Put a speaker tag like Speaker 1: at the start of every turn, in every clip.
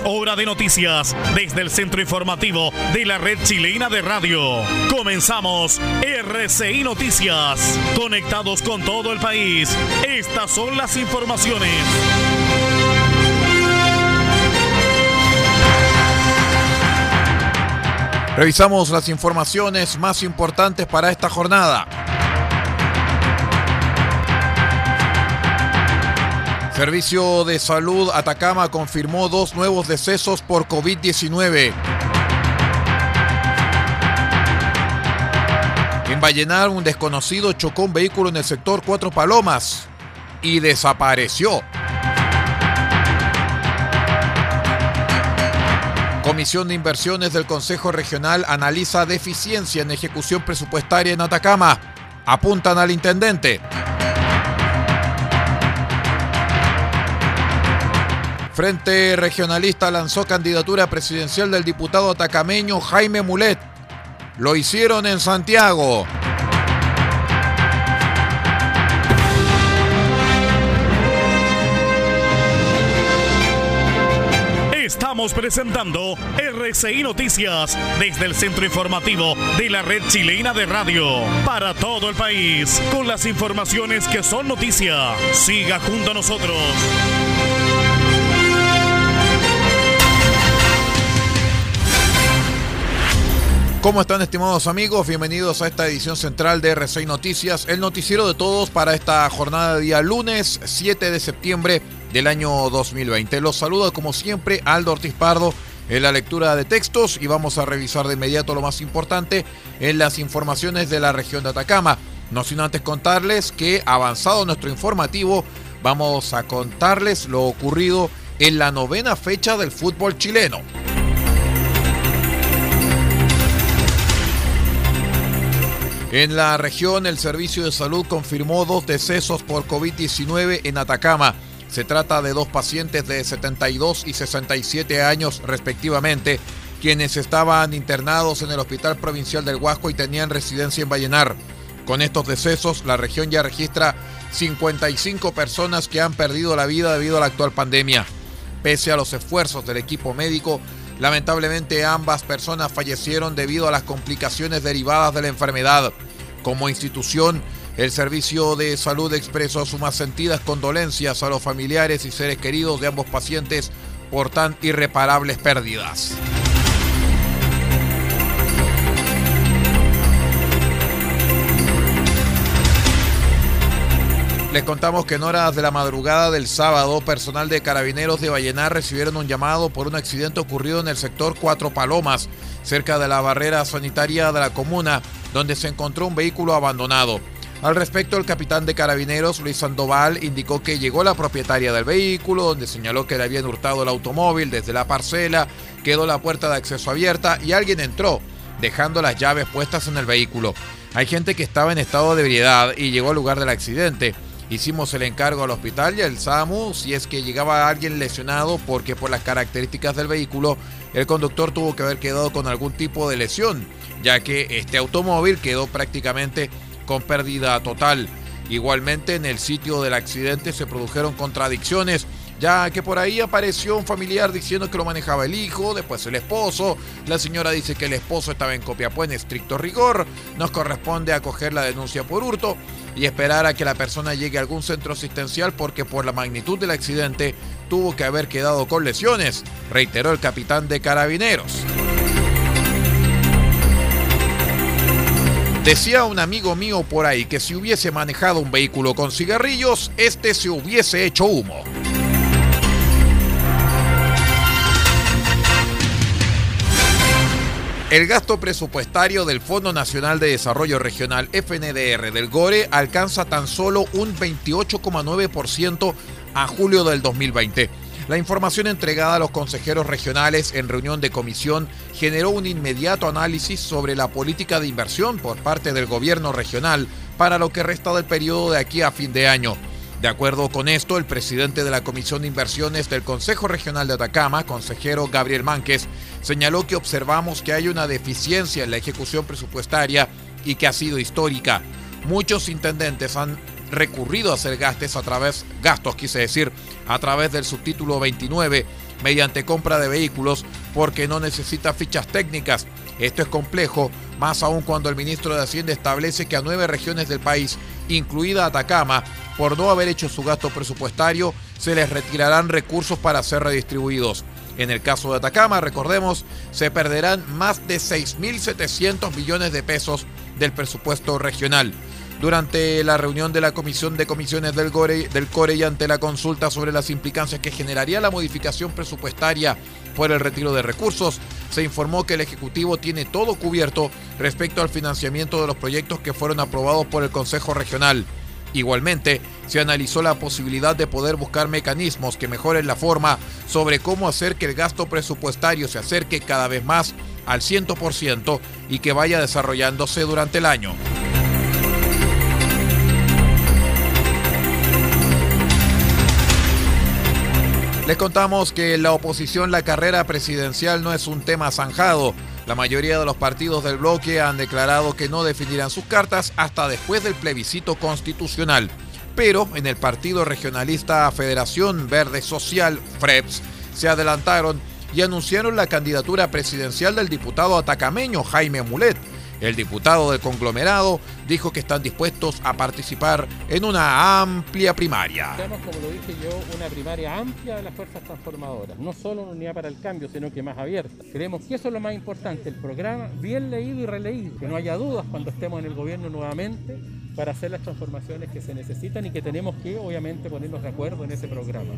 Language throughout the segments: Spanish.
Speaker 1: Hora de noticias desde el centro informativo de la red chilena de radio. Comenzamos RCI Noticias. Conectados con todo el país. Estas son las informaciones.
Speaker 2: Revisamos las informaciones más importantes para esta jornada. Servicio de Salud Atacama confirmó dos nuevos decesos por COVID-19. En Vallenar, un desconocido chocó un vehículo en el sector Cuatro Palomas y desapareció. Comisión de Inversiones del Consejo Regional analiza deficiencia en ejecución presupuestaria en Atacama. Apuntan al intendente. Frente Regionalista lanzó candidatura presidencial del diputado atacameño Jaime Mulet. Lo hicieron en Santiago.
Speaker 1: Estamos presentando RCI Noticias desde el centro informativo de la red chilena de radio para todo el país con las informaciones que son noticia. Siga junto a nosotros.
Speaker 2: ¿Cómo están estimados amigos? Bienvenidos a esta edición central de R6 Noticias, el noticiero de todos para esta jornada de día lunes 7 de septiembre del año 2020. Los saluda como siempre Aldo Ortiz Pardo en la lectura de textos y vamos a revisar de inmediato lo más importante en las informaciones de la región de Atacama. No sin antes contarles que avanzado nuestro informativo vamos a contarles lo ocurrido en la novena fecha del fútbol chileno. En la región, el Servicio de Salud confirmó dos decesos por COVID-19 en Atacama. Se trata de dos pacientes de 72 y 67 años respectivamente, quienes estaban internados en el Hospital Provincial del Huasco y tenían residencia en Vallenar. Con estos decesos, la región ya registra 55 personas que han perdido la vida debido a la actual pandemia. Pese a los esfuerzos del equipo médico, Lamentablemente ambas personas fallecieron debido a las complicaciones derivadas de la enfermedad. Como institución, el Servicio de Salud expresó sus más sentidas condolencias a los familiares y seres queridos de ambos pacientes por tan irreparables pérdidas. Les contamos que en horas de la madrugada del sábado, personal de carabineros de Vallenar recibieron un llamado por un accidente ocurrido en el sector Cuatro Palomas, cerca de la barrera sanitaria de la comuna, donde se encontró un vehículo abandonado. Al respecto, el capitán de carabineros, Luis Sandoval, indicó que llegó la propietaria del vehículo, donde señaló que le habían hurtado el automóvil desde la parcela, quedó la puerta de acceso abierta y alguien entró, dejando las llaves puestas en el vehículo. Hay gente que estaba en estado de ebriedad y llegó al lugar del accidente. Hicimos el encargo al hospital y al SAMU si es que llegaba alguien lesionado porque por las características del vehículo el conductor tuvo que haber quedado con algún tipo de lesión, ya que este automóvil quedó prácticamente con pérdida total. Igualmente en el sitio del accidente se produjeron contradicciones ya que por ahí apareció un familiar diciendo que lo manejaba el hijo, después el esposo, la señora dice que el esposo estaba en Copiapó en estricto rigor, nos corresponde acoger la denuncia por hurto y esperar a que la persona llegue a algún centro asistencial porque por la magnitud del accidente tuvo que haber quedado con lesiones, reiteró el capitán de carabineros. Decía un amigo mío por ahí que si hubiese manejado un vehículo con cigarrillos, este se hubiese hecho humo. El gasto presupuestario del Fondo Nacional de Desarrollo Regional FNDR del GORE alcanza tan solo un 28,9% a julio del 2020. La información entregada a los consejeros regionales en reunión de comisión generó un inmediato análisis sobre la política de inversión por parte del gobierno regional para lo que resta del periodo de aquí a fin de año. De acuerdo con esto, el presidente de la Comisión de Inversiones del Consejo Regional de Atacama, consejero Gabriel Mánquez, señaló que observamos que hay una deficiencia en la ejecución presupuestaria y que ha sido histórica. Muchos intendentes han recurrido a hacer gastos a través, gastos quise decir, a través del subtítulo 29 mediante compra de vehículos porque no necesita fichas técnicas. Esto es complejo, más aún cuando el ministro de Hacienda establece que a nueve regiones del país, incluida Atacama, por no haber hecho su gasto presupuestario, se les retirarán recursos para ser redistribuidos. En el caso de Atacama, recordemos, se perderán más de 6.700 millones de pesos del presupuesto regional. Durante la reunión de la Comisión de Comisiones del, del CORE y ante la consulta sobre las implicancias que generaría la modificación presupuestaria por el retiro de recursos, se informó que el Ejecutivo tiene todo cubierto respecto al financiamiento de los proyectos que fueron aprobados por el Consejo Regional. Igualmente, se analizó la posibilidad de poder buscar mecanismos que mejoren la forma sobre cómo hacer que el gasto presupuestario se acerque cada vez más al 100% y que vaya desarrollándose durante el año. Les contamos que en la oposición la carrera presidencial no es un tema zanjado. La mayoría de los partidos del bloque han declarado que no definirán sus cartas hasta después del plebiscito constitucional. Pero en el partido regionalista Federación Verde Social, FREPS, se adelantaron y anunciaron la candidatura presidencial del diputado atacameño Jaime Mulet, el diputado del conglomerado dijo que están dispuestos a participar en una amplia primaria.
Speaker 3: Tenemos, como lo dije yo, una primaria amplia de las fuerzas transformadoras, no solo una unidad para el cambio, sino que más abierta. Creemos que eso es lo más importante, el programa bien leído y releído, que no haya dudas cuando estemos en el gobierno nuevamente para hacer las transformaciones que se necesitan y que tenemos que obviamente ponernos de acuerdo en ese programa.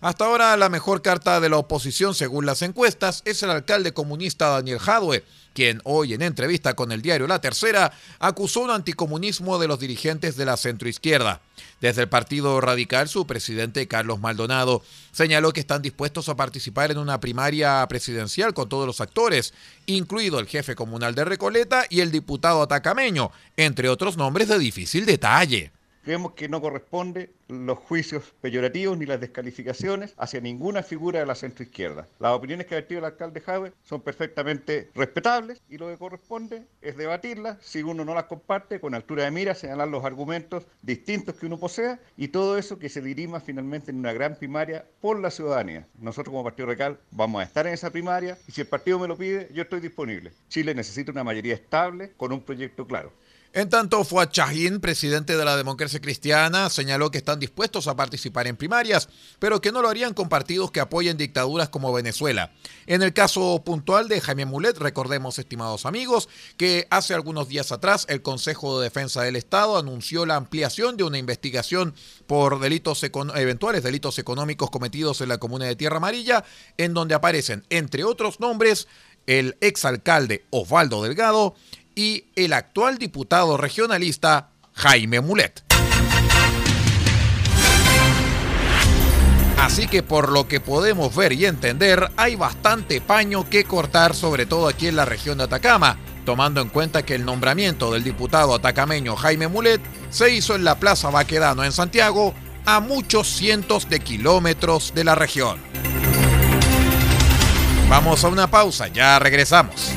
Speaker 2: Hasta ahora la mejor carta de la oposición según las encuestas es el alcalde comunista Daniel Jadwe, quien hoy en entrevista con el diario La Tercera acusó un anticomunismo de los dirigentes de la centroizquierda. Desde el Partido Radical, su presidente Carlos Maldonado señaló que están dispuestos a participar en una primaria presidencial con todos los actores, incluido el jefe comunal de Recoleta y el diputado atacameño, entre otros nombres de difícil detalle.
Speaker 4: Creemos que no corresponde los juicios peyorativos ni las descalificaciones hacia ninguna figura de la centroizquierda. Las opiniones que ha vertido el alcalde Jave son perfectamente respetables y lo que corresponde es debatirlas, si uno no las comparte, con altura de mira, señalar los argumentos distintos que uno posea y todo eso que se dirima finalmente en una gran primaria por la ciudadanía. Nosotros como Partido Radical vamos a estar en esa primaria y si el partido me lo pide, yo estoy disponible. Chile necesita una mayoría estable con un proyecto claro.
Speaker 2: En tanto, Fuad Chahin, presidente de la democracia cristiana, señaló que están dispuestos a participar en primarias, pero que no lo harían con partidos que apoyen dictaduras como Venezuela. En el caso puntual de Jaime Mulet, recordemos, estimados amigos, que hace algunos días atrás el Consejo de Defensa del Estado anunció la ampliación de una investigación por delitos eventuales delitos económicos cometidos en la comuna de Tierra Amarilla, en donde aparecen, entre otros nombres, el exalcalde Osvaldo Delgado, y el actual diputado regionalista Jaime Mulet. Así que por lo que podemos ver y entender, hay bastante paño que cortar, sobre todo aquí en la región de Atacama, tomando en cuenta que el nombramiento del diputado atacameño Jaime Mulet se hizo en la Plaza Baquedano en Santiago, a muchos cientos de kilómetros de la región. Vamos a una pausa, ya regresamos.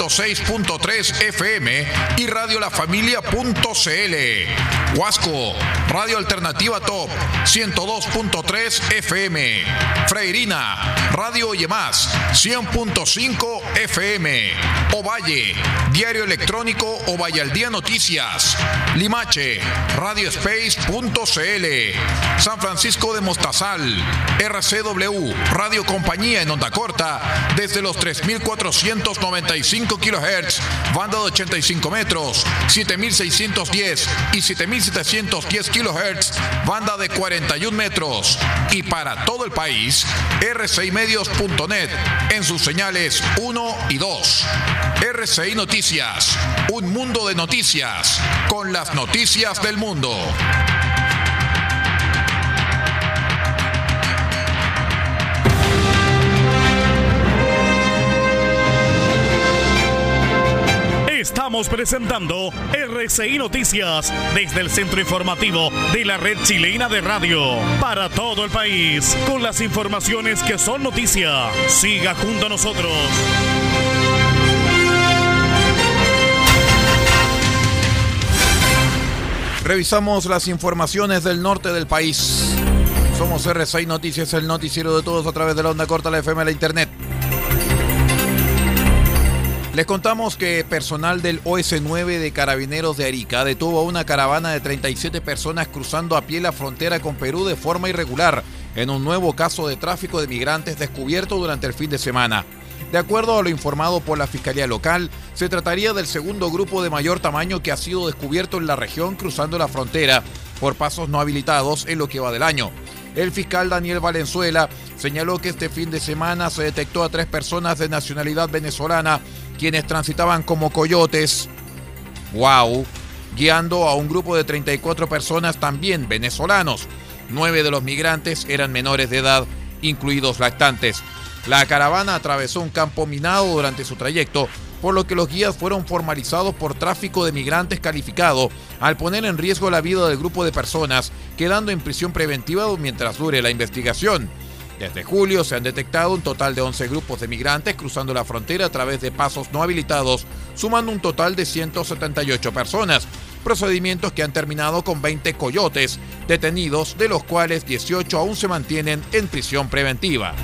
Speaker 2: 106.3 FM y Radio La Familia.cl. Huasco, Radio Alternativa Top 102.3 FM. Freirina, Radio Más 100.5 FM. Ovalle, Diario Electrónico Ovalle al Día Noticias. Limache, Radiospace.cl. San Francisco de Mostazal, RCW, Radio Compañía en onda corta, desde los 3.495 kHz, banda de 85 metros, 7.610 y 7.710 kHz, banda de 41 metros y para todo el país, rcimedios.net en sus señales 1 y 2. RCI Noticias, un mundo de noticias, con las noticias del mundo.
Speaker 1: Estamos presentando RCI Noticias desde el centro informativo de la red chilena de radio para todo el país con las informaciones que son noticia. Siga junto a nosotros.
Speaker 2: Revisamos las informaciones del norte del país. Somos RCI Noticias, el noticiero de todos a través de la onda corta, la FM, la internet. Les contamos que personal del OS9 de Carabineros de Arica detuvo a una caravana de 37 personas cruzando a pie la frontera con Perú de forma irregular en un nuevo caso de tráfico de migrantes descubierto durante el fin de semana. De acuerdo a lo informado por la Fiscalía Local, se trataría del segundo grupo de mayor tamaño que ha sido descubierto en la región cruzando la frontera por pasos no habilitados en lo que va del año. El fiscal Daniel Valenzuela señaló que este fin de semana se detectó a tres personas de nacionalidad venezolana quienes transitaban como coyotes, wow, guiando a un grupo de 34 personas también venezolanos. Nueve de los migrantes eran menores de edad, incluidos lactantes. La caravana atravesó un campo minado durante su trayecto, por lo que los guías fueron formalizados por tráfico de migrantes calificado al poner en riesgo la vida del grupo de personas, quedando en prisión preventiva mientras dure la investigación. Desde julio se han detectado un total de 11 grupos de migrantes cruzando la frontera a través de pasos no habilitados, sumando un total de 178 personas. Procedimientos que han terminado con 20 coyotes detenidos, de los cuales 18 aún se mantienen en prisión preventiva.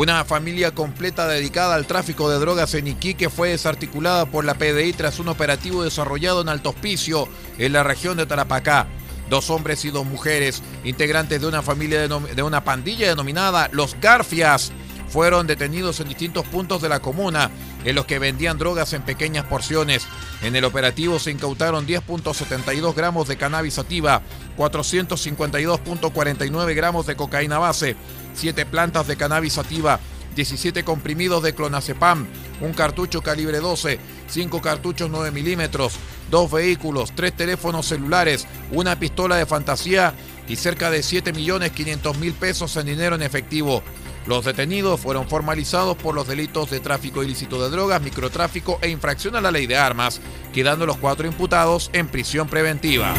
Speaker 2: Una familia completa dedicada al tráfico de drogas en Iquique fue desarticulada por la PDI tras un operativo desarrollado en Alto Hospicio, en la región de Tarapacá. Dos hombres y dos mujeres, integrantes de una familia de una pandilla denominada Los Garfias, fueron detenidos en distintos puntos de la comuna, en los que vendían drogas en pequeñas porciones. En el operativo se incautaron 10.72 gramos de cannabis sativa, 452.49 gramos de cocaína base, 7 plantas de cannabis sativa, 17 comprimidos de clonazepam, un cartucho calibre 12, 5 cartuchos 9 milímetros, dos vehículos, tres teléfonos celulares, una pistola de fantasía y cerca de 7 millones 500 mil pesos en dinero en efectivo. Los detenidos fueron formalizados por los delitos de tráfico ilícito de drogas, microtráfico e infracción a la ley de armas, quedando los cuatro imputados en prisión preventiva.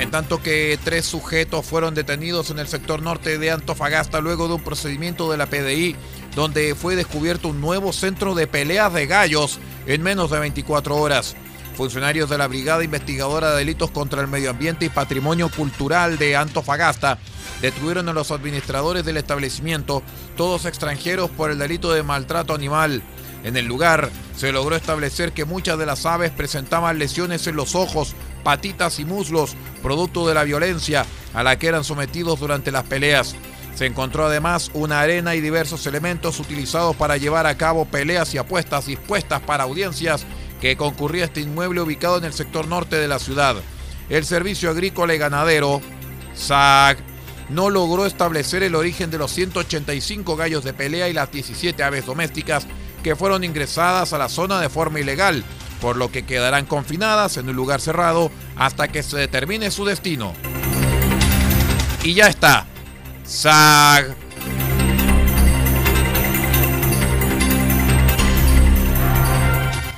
Speaker 2: En tanto que tres sujetos fueron detenidos en el sector norte de Antofagasta luego de un procedimiento de la PDI donde fue descubierto un nuevo centro de peleas de gallos en menos de 24 horas funcionarios de la Brigada Investigadora de Delitos contra el Medio Ambiente y Patrimonio Cultural de Antofagasta detuvieron a los administradores del establecimiento, todos extranjeros por el delito de maltrato animal. En el lugar se logró establecer que muchas de las aves presentaban lesiones en los ojos, patitas y muslos, producto de la violencia a la que eran sometidos durante las peleas. Se encontró además una arena y diversos elementos utilizados para llevar a cabo peleas y apuestas dispuestas para audiencias que concurría este inmueble ubicado en el sector norte de la ciudad. El Servicio Agrícola y Ganadero, SAG, no logró establecer el origen de los 185 gallos de pelea y las 17 aves domésticas que fueron ingresadas a la zona de forma ilegal, por lo que quedarán confinadas en un lugar cerrado hasta que se determine su destino. Y ya está. SAG.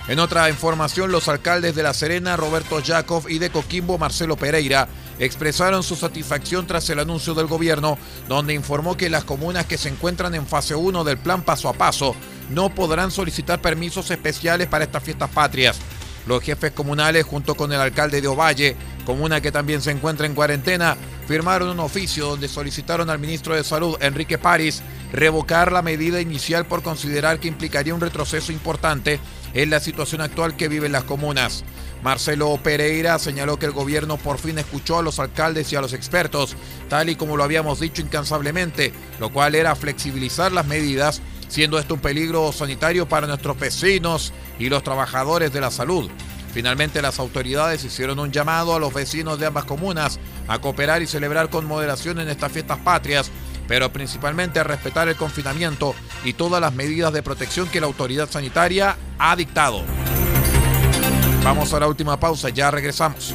Speaker 2: En otra información, los alcaldes de La Serena, Roberto Jacob, y de Coquimbo, Marcelo Pereira, expresaron su satisfacción tras el anuncio del gobierno, donde informó que las comunas que se encuentran en fase 1 del plan paso a paso no podrán solicitar permisos especiales para estas fiestas patrias. Los jefes comunales, junto con el alcalde de Ovalle, comuna que también se encuentra en cuarentena, firmaron un oficio donde solicitaron al ministro de Salud, Enrique París, revocar la medida inicial por considerar que implicaría un retroceso importante en la situación actual que viven las comunas. Marcelo Pereira señaló que el gobierno por fin escuchó a los alcaldes y a los expertos, tal y como lo habíamos dicho incansablemente, lo cual era flexibilizar las medidas siendo esto un peligro sanitario para nuestros vecinos y los trabajadores de la salud. Finalmente las autoridades hicieron un llamado a los vecinos de ambas comunas a cooperar y celebrar con moderación en estas fiestas patrias, pero principalmente a respetar el confinamiento y todas las medidas de protección que la autoridad sanitaria ha dictado. Vamos a la última pausa, ya regresamos.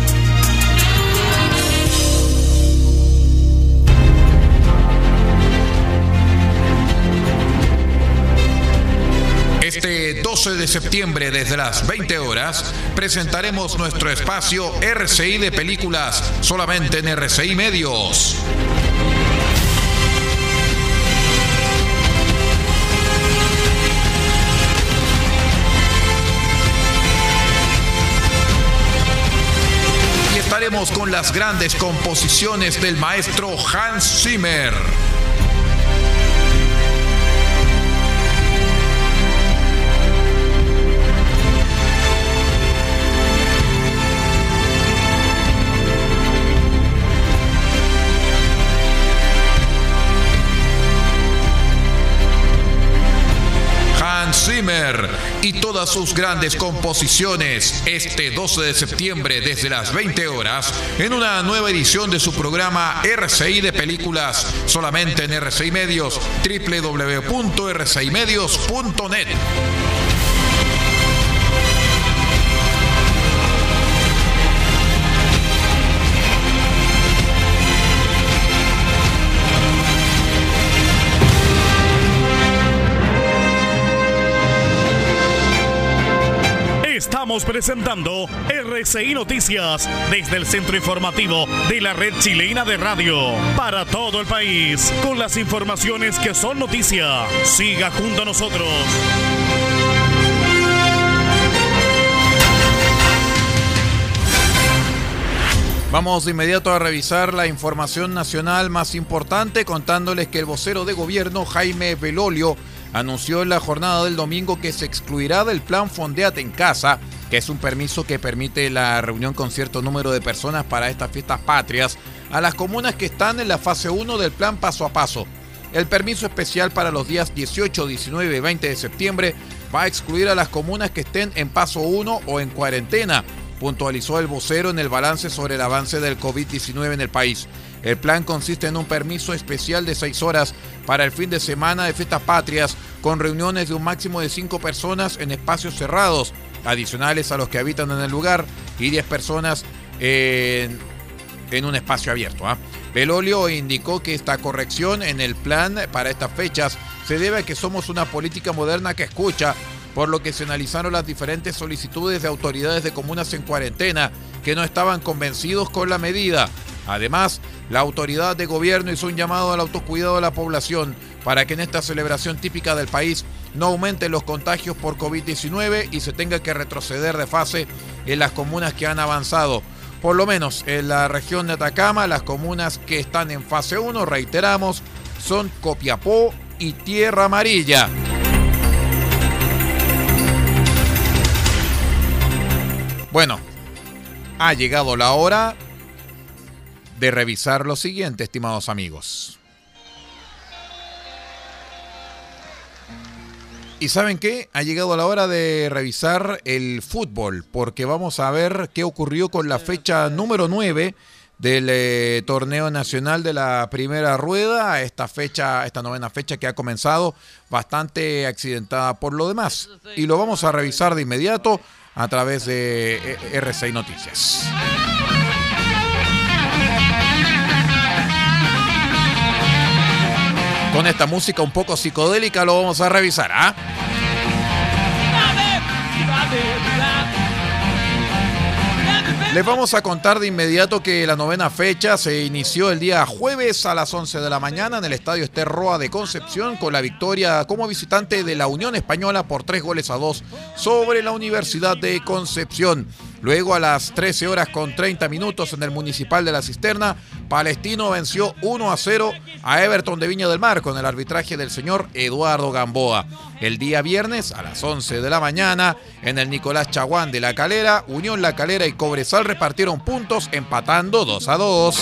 Speaker 2: Este 12 de septiembre desde las 20 horas presentaremos nuestro espacio RCI de películas solamente en RCI Medios. Y estaremos con las grandes composiciones del maestro Hans Zimmer. Y todas sus grandes composiciones este 12 de septiembre desde las 20 horas en una nueva edición de su programa RCI de películas solamente en RCI Medios www.rcimedios.net.
Speaker 1: Presentando RCI Noticias desde el centro informativo de la red chilena de radio para todo el país con las informaciones que son noticia. Siga junto a nosotros.
Speaker 2: Vamos de inmediato a revisar la información nacional más importante contándoles que el vocero de gobierno Jaime Belolio anunció en la jornada del domingo que se excluirá del plan Fondeate en Casa, que es un permiso que permite la reunión con cierto número de personas para estas fiestas patrias, a las comunas que están en la fase 1 del plan paso a paso. El permiso especial para los días 18, 19 y 20 de septiembre va a excluir a las comunas que estén en paso 1 o en cuarentena, puntualizó el vocero en el balance sobre el avance del COVID-19 en el país. El plan consiste en un permiso especial de seis horas para el fin de semana de fiestas patrias, con reuniones de un máximo de cinco personas en espacios cerrados, adicionales a los que habitan en el lugar, y 10 personas en, un espacio abierto. ¿ah? Belolio indicó que esta corrección en el plan para estas fechas se debe a que somos una política moderna que escucha, por lo que se analizaron las diferentes solicitudes de autoridades de comunas en cuarentena que no estaban convencidos con la medida. Además, la autoridad de gobierno hizo un llamado al autocuidado de la población para que en esta celebración típica del país no aumenten los contagios por COVID-19 y se tenga que retroceder de fase en las comunas que han avanzado. Por lo menos en la región de Atacama, las comunas que están en fase 1, reiteramos, son Copiapó y Tierra Amarilla. Bueno, ha llegado la hora de revisar lo siguiente, estimados amigos. Y saben qué, ha llegado la hora de revisar el fútbol, porque vamos a ver qué ocurrió con la fecha número 9 del eh, torneo nacional de la primera rueda, esta fecha, esta novena fecha que ha comenzado bastante accidentada por lo demás. Y lo vamos a revisar de inmediato a través de eh, R6 Noticias. Con esta música un poco psicodélica lo vamos a revisar, ¿ah? Les vamos a contar de inmediato que la novena fecha se inició el día jueves a las 11 de la mañana en el Estadio Esterroa de Concepción con la victoria como visitante de la Unión Española por tres goles a dos sobre la Universidad de Concepción. Luego a las 13 horas con 30 minutos en el Municipal de la Cisterna, Palestino venció 1 a 0 a Everton de Viña del Mar con el arbitraje del señor Eduardo Gamboa. El día viernes a las 11 de la mañana en el Nicolás Chaguán de La Calera, Unión La Calera y Cobresal repartieron puntos empatando 2 a 2.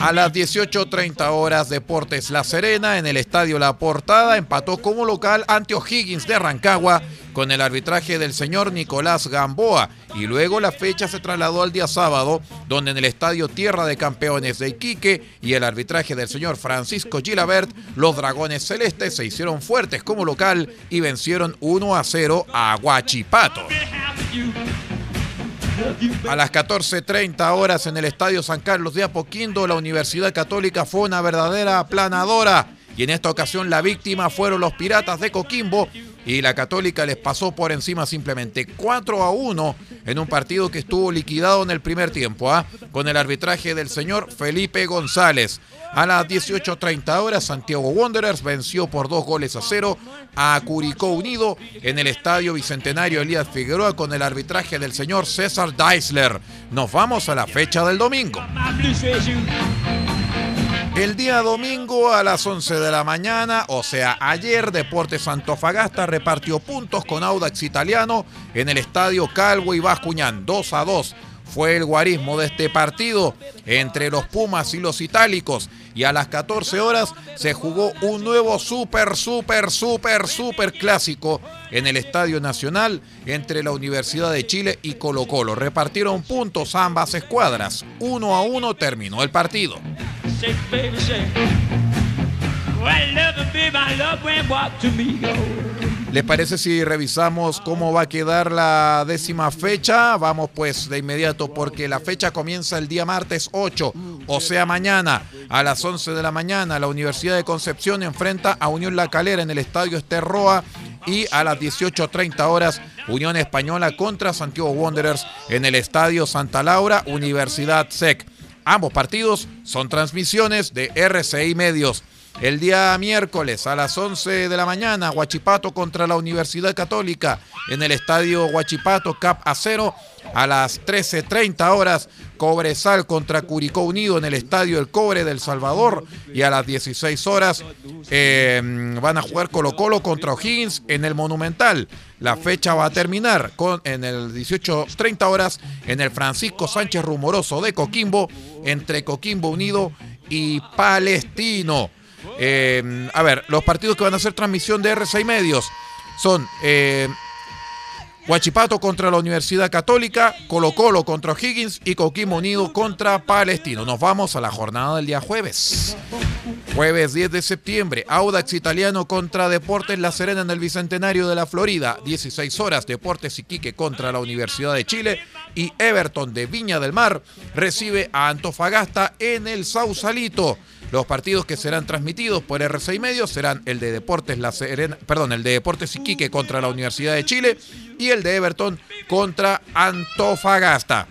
Speaker 2: A las 18.30 horas, Deportes La Serena en el Estadio La Portada empató como local ante O'Higgins de Rancagua con el arbitraje del señor Nicolás Gamboa y luego la fecha se trasladó al día sábado donde en el Estadio Tierra de Campeones de Iquique y el arbitraje del señor Francisco Gilabert, los Dragones Celestes se hicieron fuertes como local y vencieron 1 a 0 a Huachipato. A las 14.30 horas en el Estadio San Carlos de Apoquindo, la Universidad Católica fue una verdadera aplanadora. Y en esta ocasión la víctima fueron los Piratas de Coquimbo y la Católica les pasó por encima simplemente 4 a 1 en un partido que estuvo liquidado en el primer tiempo, ¿ah? con el arbitraje del señor Felipe González. A las 18.30 horas, Santiago Wanderers venció por dos goles a cero a Curicó Unido en el Estadio Bicentenario Elías Figueroa con el arbitraje del señor César Deisler. Nos vamos a la fecha del domingo. El día domingo a las 11 de la mañana, o sea, ayer Deportes Antofagasta repartió puntos con Audax Italiano en el estadio Calvo y Bascuñán, 2 a 2 fue el guarismo de este partido entre los Pumas y los Itálicos. Y a las 14 horas se jugó un nuevo súper, súper, súper, súper clásico en el Estadio Nacional entre la Universidad de Chile y Colo Colo. Repartieron puntos ambas escuadras. Uno a uno terminó el partido. ¿Les parece si revisamos cómo va a quedar la décima fecha? Vamos pues de inmediato porque la fecha comienza el día martes 8, o sea mañana a las 11 de la mañana. La Universidad de Concepción enfrenta a Unión La Calera en el Estadio Esterroa y a las 18.30 horas Unión Española contra Santiago Wanderers en el Estadio Santa Laura, Universidad SEC. Ambos partidos son transmisiones de RCI Medios. El día miércoles a las 11 de la mañana, Huachipato contra la Universidad Católica en el estadio Huachipato Cap Acero. A las 13.30 horas, Cobresal contra Curicó Unido en el estadio El Cobre del Salvador. Y a las 16 horas em, van a jugar Colo Colo contra O'Higgins en el Monumental. La fecha va a terminar con, en el 18.30 horas en el Francisco Sánchez Rumoroso de Coquimbo entre Coquimbo Unido y Palestino. Eh, a ver, los partidos que van a hacer transmisión de R6 Medios son eh, Huachipato contra la Universidad Católica, Colo Colo contra Higgins y Coquimbo Unido contra Palestino. Nos vamos a la jornada del día jueves. Jueves 10 de septiembre, Audax Italiano contra Deportes La Serena en el Bicentenario de la Florida. 16 horas, Deportes Iquique contra la Universidad de Chile. Y Everton de Viña del Mar recibe a Antofagasta en el Sausalito. Los partidos que serán transmitidos por R6 Medios serán el de Deportes La perdón, el de Deportes Iquique contra la Universidad de Chile y el de Everton contra Antofagasta.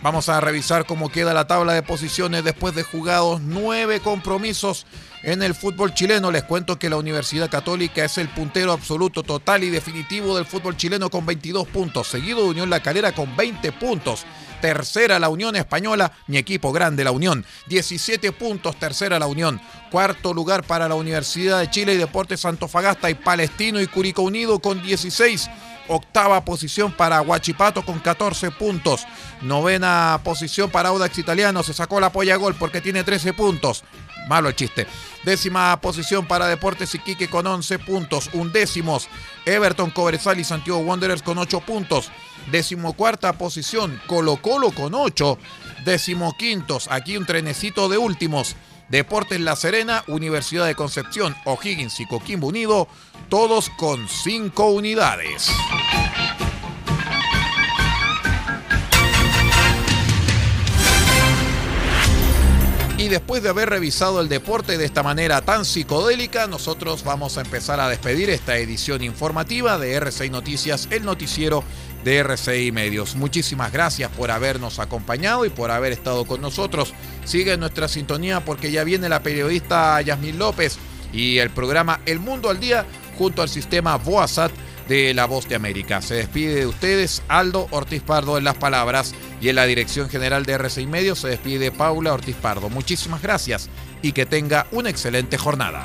Speaker 2: Vamos a revisar cómo queda la tabla de posiciones después de jugados nueve compromisos en el fútbol chileno. Les cuento que la Universidad Católica es el puntero absoluto, total y definitivo del fútbol chileno con 22 puntos, seguido de Unión La Calera con 20 puntos. Tercera la Unión Española, mi equipo grande, la Unión. 17 puntos, tercera la Unión. Cuarto lugar para la Universidad de Chile y Deportes Santofagasta y Palestino y Curicó Unido con 16. Octava posición para Huachipato con 14 puntos. Novena posición para Audax Italiano. Se sacó la polla gol porque tiene 13 puntos. Malo el chiste. Décima posición para Deportes Iquique con 11 puntos. Undécimos Everton, Cobresal y Santiago Wanderers con 8 puntos. Decimocuarta posición, Colo Colo con 8. Decimoquintos, aquí un trenecito de últimos. Deportes La Serena, Universidad de Concepción, O'Higgins y Coquimbo Unido, todos con 5 unidades. Y después de haber revisado el deporte de esta manera tan psicodélica, nosotros vamos a empezar a despedir esta edición informativa de RCI Noticias, el noticiero de RCI Medios. Muchísimas gracias por habernos acompañado y por haber estado con nosotros. Sigue nuestra sintonía porque ya viene la periodista Yasmín López y el programa El Mundo al Día junto al sistema Boasat de La Voz de América. Se despide de ustedes Aldo Ortiz Pardo en las palabras y en la dirección general de RCI Medios se despide Paula Ortiz Pardo. Muchísimas gracias y que tenga una excelente jornada.